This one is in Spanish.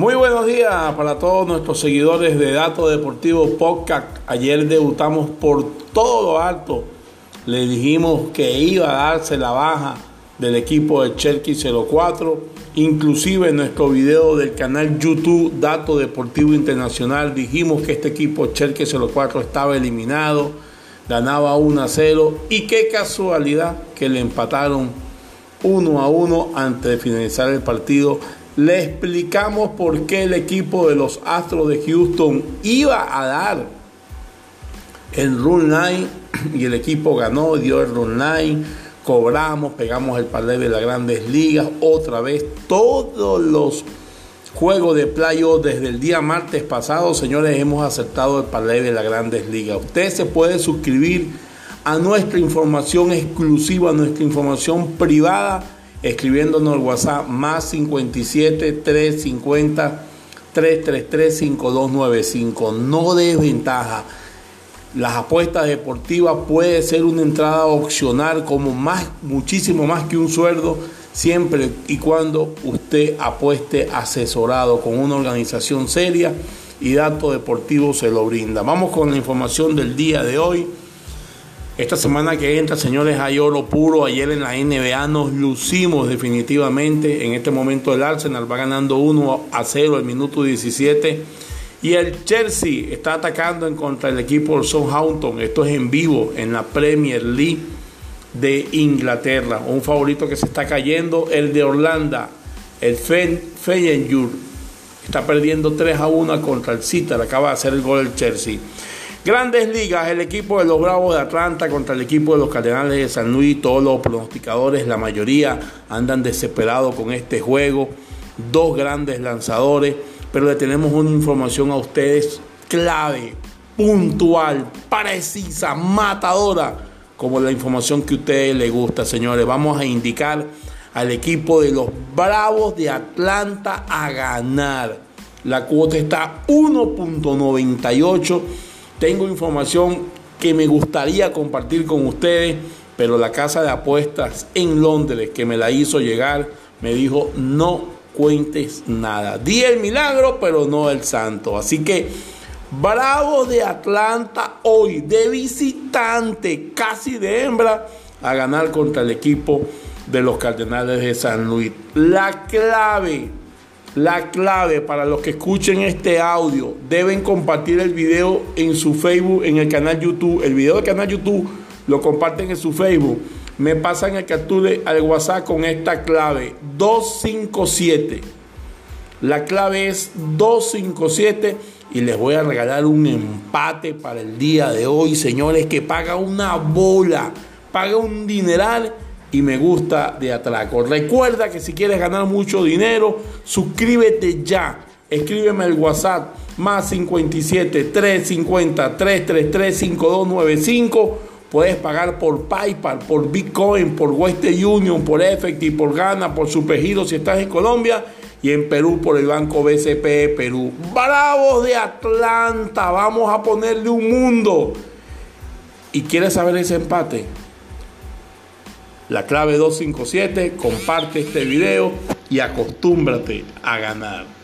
Muy buenos días para todos nuestros seguidores de Datos Deportivos Podcast. Ayer debutamos por todo lo alto. Le dijimos que iba a darse la baja del equipo de Cherky 04. Inclusive en nuestro video del canal YouTube Dato Deportivo Internacional dijimos que este equipo Cherky 04 estaba eliminado, ganaba 1 a 0 y qué casualidad que le empataron 1 a 1 antes de finalizar el partido le explicamos por qué el equipo de los Astros de Houston iba a dar el run line y el equipo ganó, dio el run line, cobramos, pegamos el parlay de las grandes ligas, otra vez todos los juegos de playoff desde el día martes pasado, señores, hemos aceptado el parlay de las grandes ligas. Usted se puede suscribir a nuestra información exclusiva, a nuestra información privada escribiéndonos al WhatsApp más 57 350 333 5295. No desventaja. Las apuestas deportivas puede ser una entrada opcional como más, muchísimo más que un sueldo, siempre y cuando usted apueste asesorado con una organización seria y datos deportivos se lo brinda. Vamos con la información del día de hoy. Esta semana que entra, señores, hay oro puro. Ayer en la NBA nos lucimos definitivamente. En este momento el Arsenal va ganando 1 a 0 el minuto 17. Y el Chelsea está atacando en contra del equipo del Southampton. Esto es en vivo en la Premier League de Inglaterra. Un favorito que se está cayendo, el de Orlando, el Feyenoord. Está perdiendo 3 a 1 contra el City. Acaba de hacer el gol el Chelsea. Grandes ligas, el equipo de los Bravos de Atlanta contra el equipo de los Cardenales de San Luis, todos los pronosticadores, la mayoría andan desesperados con este juego, dos grandes lanzadores, pero le tenemos una información a ustedes clave, puntual, precisa, matadora, como la información que a ustedes les gusta, señores. Vamos a indicar al equipo de los Bravos de Atlanta a ganar. La cuota está 1.98 tengo información que me gustaría compartir con ustedes, pero la casa de apuestas en Londres que me la hizo llegar me dijo no cuentes nada. Di el milagro, pero no el santo. Así que Bravo de Atlanta hoy de visitante, casi de hembra, a ganar contra el equipo de los Cardenales de San Luis. La clave la clave para los que escuchen este audio, deben compartir el video en su Facebook, en el canal YouTube. El video del canal YouTube lo comparten en su Facebook. Me pasan el capture al WhatsApp con esta clave 257. La clave es 257 y les voy a regalar un empate para el día de hoy, señores, que paga una bola, paga un dineral y me gusta de atraco. Recuerda que si quieres ganar mucho dinero, suscríbete ya. Escríbeme al WhatsApp más 57 350 333 5295. Puedes pagar por PayPal, por Bitcoin, por Western Union, por Efecti, por Gana, por Supergiro si estás en Colombia y en Perú por el Banco BCP Perú. Bravos de Atlanta, vamos a ponerle un mundo. ¿Y quieres saber ese empate? La clave 257, comparte este video y acostúmbrate a ganar.